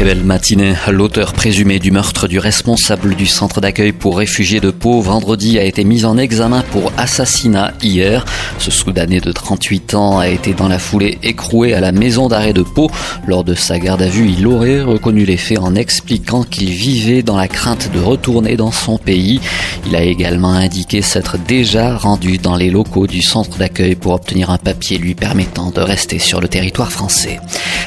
Très belle matinée. L'auteur présumé du meurtre du responsable du centre d'accueil pour réfugiés de Pau vendredi a été mis en examen pour assassinat hier. Ce Soudanais de 38 ans a été dans la foulée écroué à la maison d'arrêt de Pau. Lors de sa garde à vue, il aurait reconnu les faits en expliquant qu'il vivait dans la crainte de retourner dans son pays. Il a également indiqué s'être déjà rendu dans les locaux du centre d'accueil pour obtenir un papier lui permettant de rester sur le territoire français.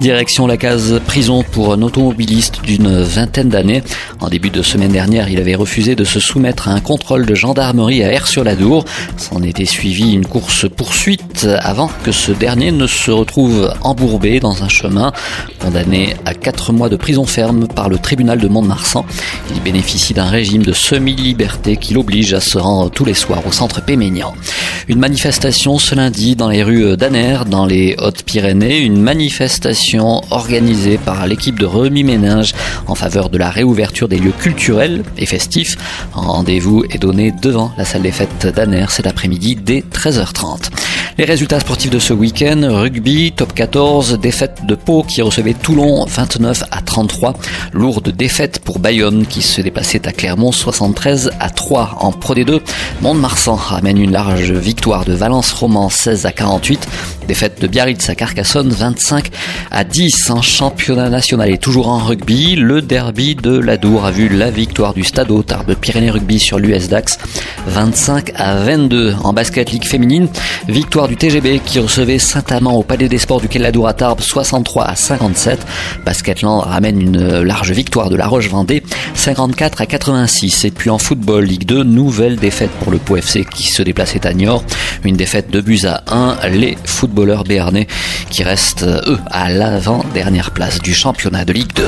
Direction la case prison pour un automobiliste d'une vingtaine d'années. En début de semaine dernière, il avait refusé de se soumettre à un contrôle de gendarmerie à Air-sur-la-Dour. S'en était suivi une course-poursuite avant que ce dernier ne se retrouve embourbé dans un chemin. Condamné à 4 mois de prison ferme par le tribunal de Mont-de-Marsan, il bénéficie d'un régime de semi-liberté qui l'oblige à se rendre tous les soirs au centre Péménian. Une manifestation ce lundi dans les rues d'Aner, dans les Hautes-Pyrénées, une manifestation organisée par l'équipe de remis-ménage en faveur de la réouverture des lieux culturels et festifs. Un rendez-vous est donné devant la salle des fêtes d'Aner cet après-midi dès 13h30. Les résultats sportifs de ce week-end, rugby, top 14, défaite de Pau qui recevait Toulon 29 à 33, lourde défaite pour Bayonne qui se déplaçait à Clermont 73 à 3 en Pro D2. Mont-de-Marsan ramène une large victoire de Valence Roman 16 à 48, défaite de Biarritz à Carcassonne 25 à 10 en championnat national et toujours en rugby. Le derby de l'Adour a vu la victoire du Stade Tarbes Pyrénées Rugby sur l'US Dax 25 à 22 en basket ligue féminine. Victoire du TGB qui recevait Saint-Amand au Palais des Sports du Quai à Tarbes 63 à 57. Basketland ramène une large victoire de la Roche-Vendée 54 à 86. Et puis en football Ligue 2, nouvelle défaite pour le Pau FC qui se déplaçait à Niort. Une défaite de buts à 1. Les footballeurs béarnais qui restent eux à l'avant-dernière place du championnat de Ligue 2.